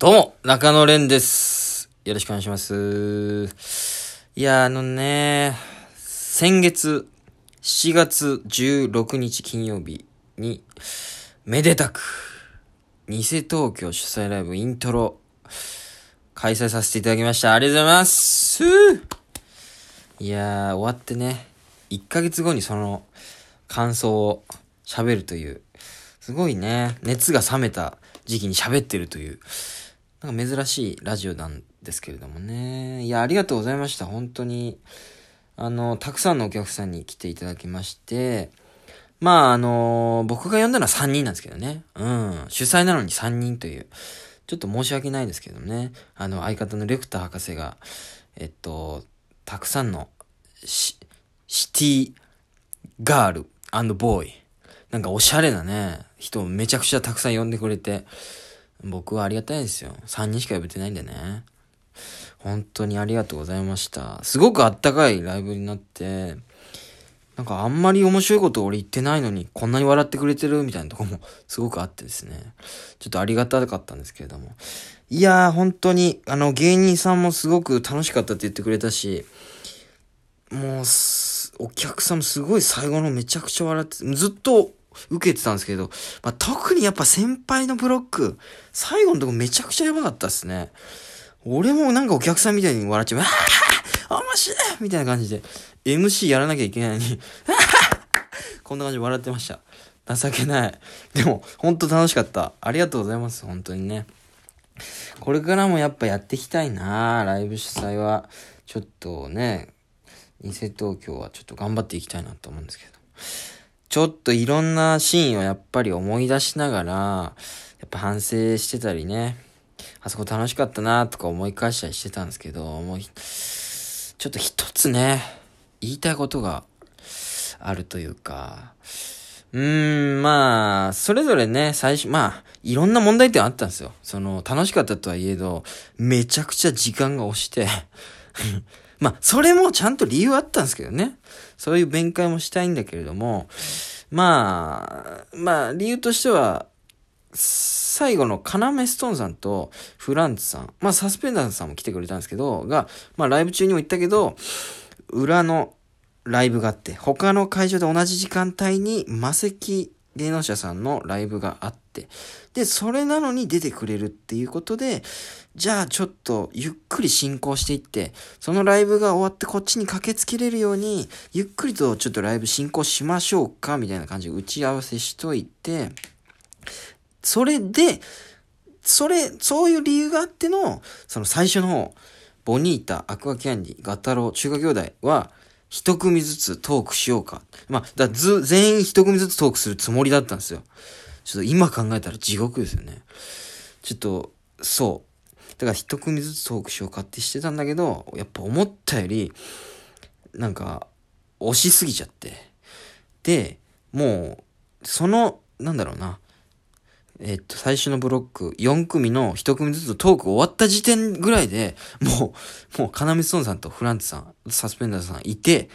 どうも、中野蓮です。よろしくお願いします。いや、あのね、先月、7月16日金曜日に、めでたく、偽東京主催ライブイントロ、開催させていただきました。ありがとうございます。いやー、終わってね、1ヶ月後にその感想を喋るという、すごいね、熱が冷めた時期に喋ってるという、なんか珍しいラジオなんですけれどもね。いや、ありがとうございました。本当に。あの、たくさんのお客さんに来ていただきまして、まあ、あの僕が呼んだのは3人なんですけどね。うん。主催なのに3人という。ちょっと申し訳ないですけどね。あの、相方のレクター博士が、えっと、たくさんのシ、シティガールボーイ。なんかおしゃれなね、人をめちゃくちゃたくさん呼んでくれて、僕はありがたいですよ。3人しか呼べてないんでね。本当にありがとうございました。すごくあったかいライブになって、なんかあんまり面白いこと俺言ってないのにこんなに笑ってくれてるみたいなとこもすごくあってですね。ちょっとありがたかったんですけれども。いやー本当にあの芸人さんもすごく楽しかったって言ってくれたし、もう、お客さんもすごい最後のめちゃくちゃ笑って、ずっと受けてたんですけど、まあ、特にやっぱ先輩のブロック、最後のとこめちゃくちゃやばかったっすね。俺もなんかお客さんみたいに笑っちゃう、ああ面白いみたいな感じで、MC やらなきゃいけないのに、こんな感じで笑ってました。情けない。でも、ほんと楽しかった。ありがとうございます、本当にね。これからもやっぱやっていきたいなライブ主催は。ちょっとね、偽東京はちょっと頑張っていきたいなと思うんですけど。ちょっといろんなシーンをやっぱり思い出しながら、やっぱ反省してたりね、あそこ楽しかったなとか思い返したりしてたんですけど、もう、ちょっと一つね、言いたいことがあるというか、うーん、まあ、それぞれね、最初、まあ、いろんな問題点あったんですよ。その、楽しかったとはいえど、めちゃくちゃ時間が押して、まあ、それもちゃんと理由あったんですけどね。そういう弁解もしたいんだけれども、まあ、まあ、理由としては、最後のカナメストーンさんとフランツさん、まあサスペンダーさんも来てくれたんですけど、が、まあライブ中にも言ったけど、裏のライブがあって、他の会場で同じ時間帯に魔石芸能者さんのライブがあって、で、それなのに出てくれるっていうことで、じゃあちょっとゆっくり進行していって、そのライブが終わってこっちに駆けつけれるように、ゆっくりとちょっとライブ進行しましょうか、みたいな感じで打ち合わせしといて、それで、それ、そういう理由があっての、その最初の方、ボニータ、アクアキャンディ、ガタロウ、中華兄弟は、一組ずつトークしようか。まあ、だず、全員一組ずつトークするつもりだったんですよ。ちょっと今考えたら地獄ですよね。ちょっと、そう。だから一組ずつトークしようかってしてたんだけど、やっぱ思ったより、なんか、押しすぎちゃって。で、もう、その、なんだろうな。えっと、最初のブロック、4組の1組ずつトーク終わった時点ぐらいで、もう、もう、カナミストーンさんとフランツさん、サスペンダーさんいて、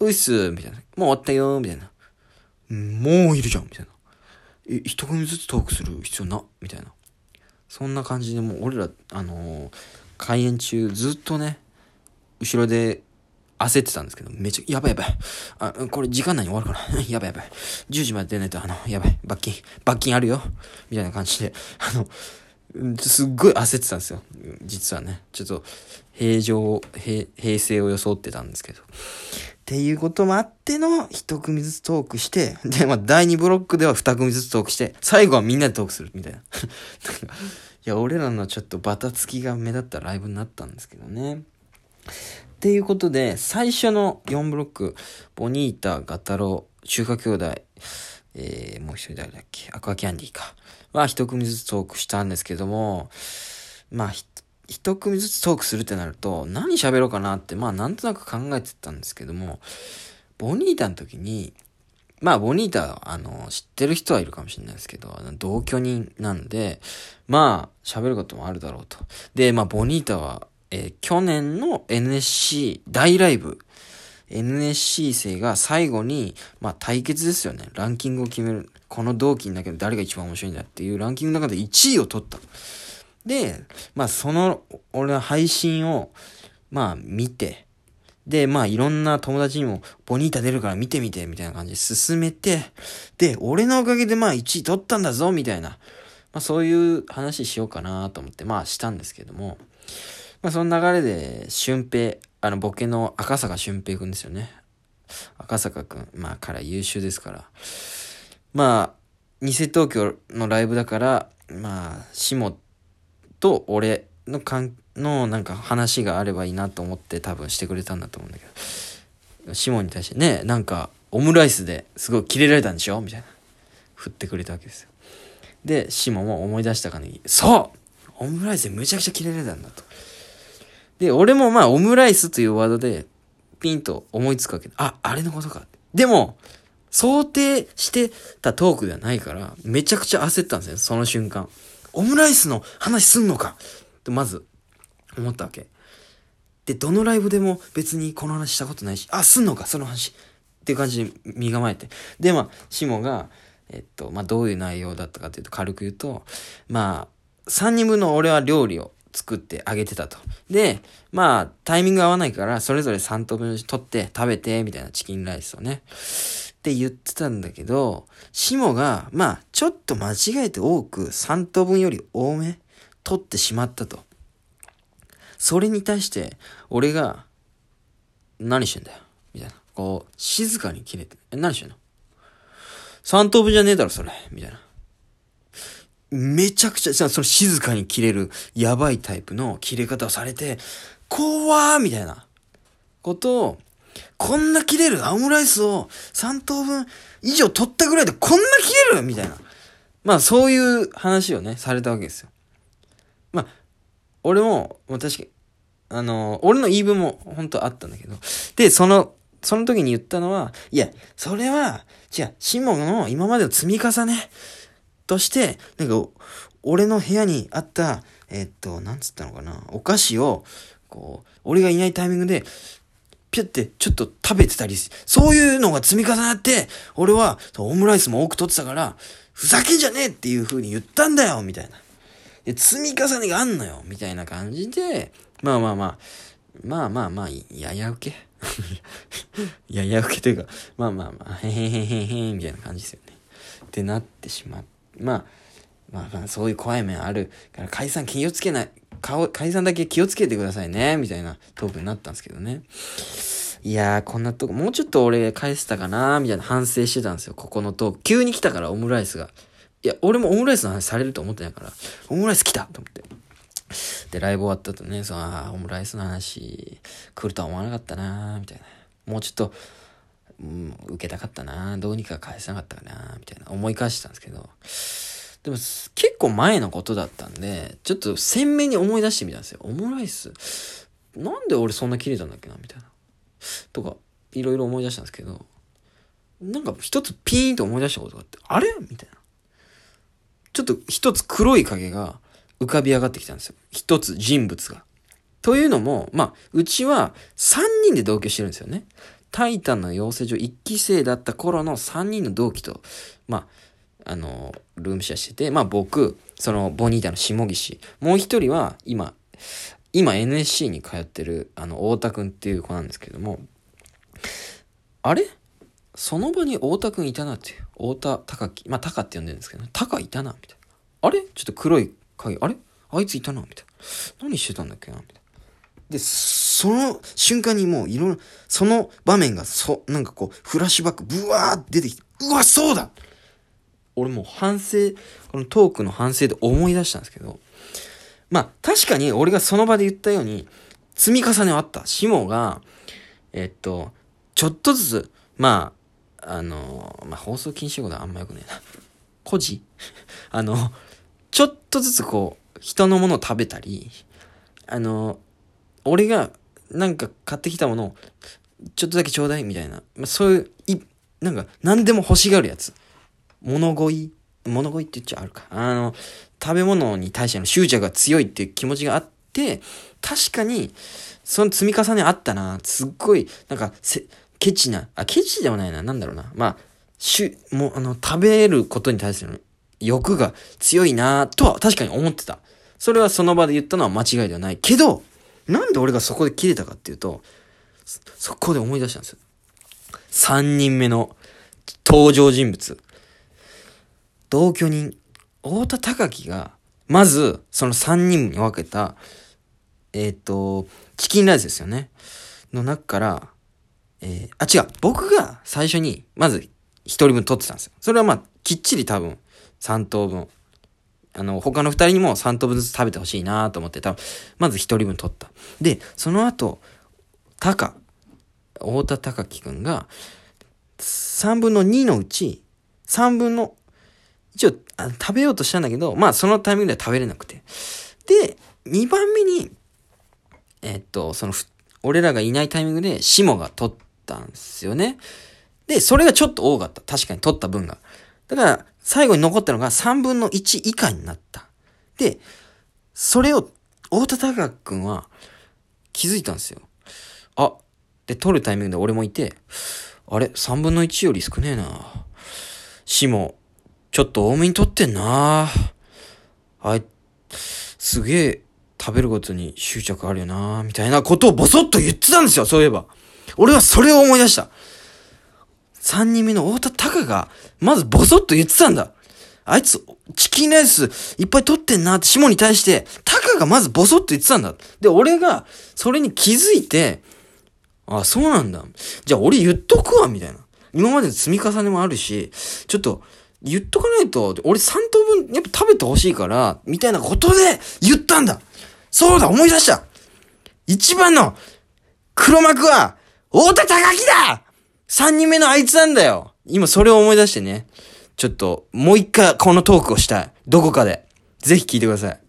うっすみたいな。もう終わったよみたいな。もういるじゃんみたいな。え、1組ずつトークする必要な？みたいな。そんな感じでもう、俺ら、あのー開演中ずっとね、後ろで焦ってたんですけど、めちゃ、やばいやばい。あ、これ時間内に終わるから。やばいやばい。10時まで出ないと、あの、やばい。罰金、罰金あるよ。みたいな感じで、あの、すっごい焦ってたんですよ。実はね。ちょっと、平常、平、平成を装ってたんですけど。っていうこともあっての、一組ずつトークして、で、まあ、第2ブロックでは二組ずつトークして、最後はみんなでトークするみたいな。いや、俺らのちょっとバタつきが目立ったライブになったんですけどね。っていうことで、最初の4ブロック、ボニータ、ガタロウ、中華兄弟、えー、もう一人誰だっけ、アクアキャンディーか。は一組ずつトークしたんですけども、まあ、一組ずつトークするってなると、何喋ろうかなって、まあ、なんとなく考えてたんですけども、ボニータの時に、まあ、ボニータ、あの、知ってる人はいるかもしれないですけど、同居人なんで、まあ、喋ることもあるだろうと。で、まあ、ボニータは、えー去年の NSC 大ライブ、NSC 生が最後に、まあ対決ですよね。ランキングを決める。この同期の中で誰が一番面白いんだっていうランキングの中で1位を取った。で、まあその、俺の配信を、まあ見て、で、まあいろんな友達にも、ボニータ出るから見てみて、みたいな感じで進めて、で、俺のおかげでまあ1位取ったんだぞ、みたいな。まあそういう話しようかなと思って、まあしたんですけども、まあその流れで、俊平、あのボケの赤坂俊平くんですよね。赤坂くん、まあから優秀ですから。まあ、偽東京のライブだから、まあ、下と俺の関のなんか話があればいいなと思って多分してくれたんだと思うんだけど、シモンに対してね、なんかオムライスですごいキレられたんでしょみたいな。振ってくれたわけですよ。で、シモンも思い出したかに、そうオムライスでむちゃくちゃキレられたんだと。で、俺もまあオムライスというワードでピンと思いつくわけ。あ、あれのことか。でも、想定してたトークではないから、めちゃくちゃ焦ったんですよ、その瞬間。オムライスの話すんのか？ってまず思ったわけ。で、どのライブでも別にこの話したことないし、あ、すんのか？その話っていう感じで身構えて。で、まあ、シモが、えっと、まあ、どういう内容だったかっていうと軽く言うと、まあ、3人分の俺は料理を作ってあげてたと。で、まあ、タイミング合わないから、それぞれ3等分取って食べて、みたいなチキンライスをね。って言ってたんだけど、シモが、まあ、ちょっと間違えて多く3等分より多め取ってしまったと。それに対して、俺が、何してんだよ？みたいな。こう、静かに切れて、え、何してんの ?3 等分じゃねえだろ、それ。みたいな。めちゃくちゃ、その静かに切れる、やばいタイプの切れ方をされて、怖ーみたいなことをこんな切れる？オムライスを3等分以上取ったぐらいでこんな切れる？みたいな。まあそういう話をね、されたわけですよ。まあ、俺も、確かに、あの、俺の言い分も本当あったんだけど。で、その、その時に言ったのは、いや、それは、じゃあ、シモの今までの積み重ねとして、なんか、俺の部屋にあった、えっと、なんつったのかな、お菓子を、こう、俺がいないタイミングで、ピュってちょっと食べてたり、そういうのが積み重なって、俺はオムライスも多く取ってたから、ふざけんじゃねえっていう風に言ったんだよみたいな。で、積み重ねがあんのよみたいな感じで、まあまあまあ、まあまあまあ、やや受け やや受けというか、まあまあまあ、へへへへへみたいな感じですよね。ってなってしまっ、まあ、まあ、そういう怖い面あるから解散気をつけない、顔解散だけ気をつけてくださいね、みたいなトークになったんですけどね。いやー、こんなとこ、もうちょっと俺返せたかなみたいな反省してたんですよ、ここのトーク。急に来たから、オムライスが。いや、俺もオムライスの話されると思ってないから、オムライス来たと思って。で、ライブ終わった後ね、その、あオムライスの話、来るとは思わなかったなみたいな。もうちょっと、うん、受けたかったなどうにか返せなかったかなみたいな思い返してたんですけど、でも結構前のことだったんで、ちょっと鮮明に思い出してみたんですよ。オムライス、なんで俺そんな切れたんだっけなみたいな。とか、いろいろ思い出したんですけど、なんか一つピーンと思い出したことがあって、あれ？みたいな。ちょっと一つ黒い影が浮かび上がってきたんですよ。一つ人物が。というのも、まあ、うちは3人で同居してるんですよね。タイタンの養成所1期生だった頃の3人の同期と、まあ、あの、ルームシェアしてて、まあ僕、そのボニータの下岸、もう一人は今、今 NSC に通ってる、あの、太田くんっていう子なんですけども、あれ？その場に太田くんいたなって。太田高木。まあ、高って呼んでるんですけどね。高いたな、みたいな。あれ？ちょっと黒い影。あれ？あいついたな、みたいな。何してたんだっけな、みたいな。で、その瞬間にもういろんな、その場面が、そ、なんかこう、フラッシュバック、ブワーって出てきて、うわ、そうだ俺もう反省、このトークの反省で思い出したんですけど、まあ確かに俺がその場で言ったように、積み重ねはあった。シモが、えっと、ちょっとずつ、まあ、あの、まあ放送禁止用語であんまよくねえな。孤児？あの、ちょっとずつこう、人のものを食べたり、あの、俺がなんか買ってきたものを、ちょっとだけちょうだいみたいな。まあそういう、い、なんか何でも欲しがるやつ。物乞い？物乞いって言っちゃあるか。あの、食べ物に対しての執着が強いっていう気持ちがあって、確かに、その積み重ねあったな。すっごい、なんか、ケチな、あ、ケチではないな。なんだろうな。まあ、しゅ、もう、あの、食べることに対する欲が強いなとは確かに思ってた。それはその場で言ったのは間違いではないけど、なんで俺がそこで切れたかっていうと、そこで思い出したんですよ。三人目の登場人物。同居人、太田隆樹が、まず、その三人に分けた、えっ、ー、と、チキンライスですよね。の中から、えー、あ、違う。僕が最初に、まず一人分取ってたんですよ。それはまあ、きっちり多分、三等分。あの、他の二人にも三等分ずつ食べてほしいなと思って多分、まず一人分取った。で、その後、タカ、太田隆樹くんが、三分の二のうち、三分の、一応あ、食べようとしたんだけど、まあそのタイミングでは食べれなくて。で、二番目に、えっと、その、俺らがいないタイミングで、シモが取ったんですよね。で、それがちょっと多かった。確かに取った分が。だから、最後に残ったのが3分の1以下になった。で、それを、大田隆くんは気づいたんですよ。あ、で、取るタイミングで俺もいて、あれ ?3 分の1より少ねえな。死も、ちょっと多めに取ってんな。あい、すげえ食べることに執着あるよな、みたいなことをボソッと言ってたんですよ、そういえば。俺はそれを思い出した。三人目の太田隆が、まずボソッと言ってたんだ。あいつ、チキンライスいっぱい取ってんなってシモに対して、タカがまずボソッと言ってたんだ。で、俺が、それに気づいて、あ、そうなんだ。じゃあ俺言っとくわ、みたいな。今までの積み重ねもあるし、ちょっと、言っとかないと、俺3等分やっぱ食べてほしいから、みたいなことで言ったんだそうだ、思い出した一番の黒幕は、太田隆樹だ !3 人目のあいつなんだよ今それを思い出してね。ちょっと、もう一回このトークをしたい。どこかで。ぜひ聞いてください。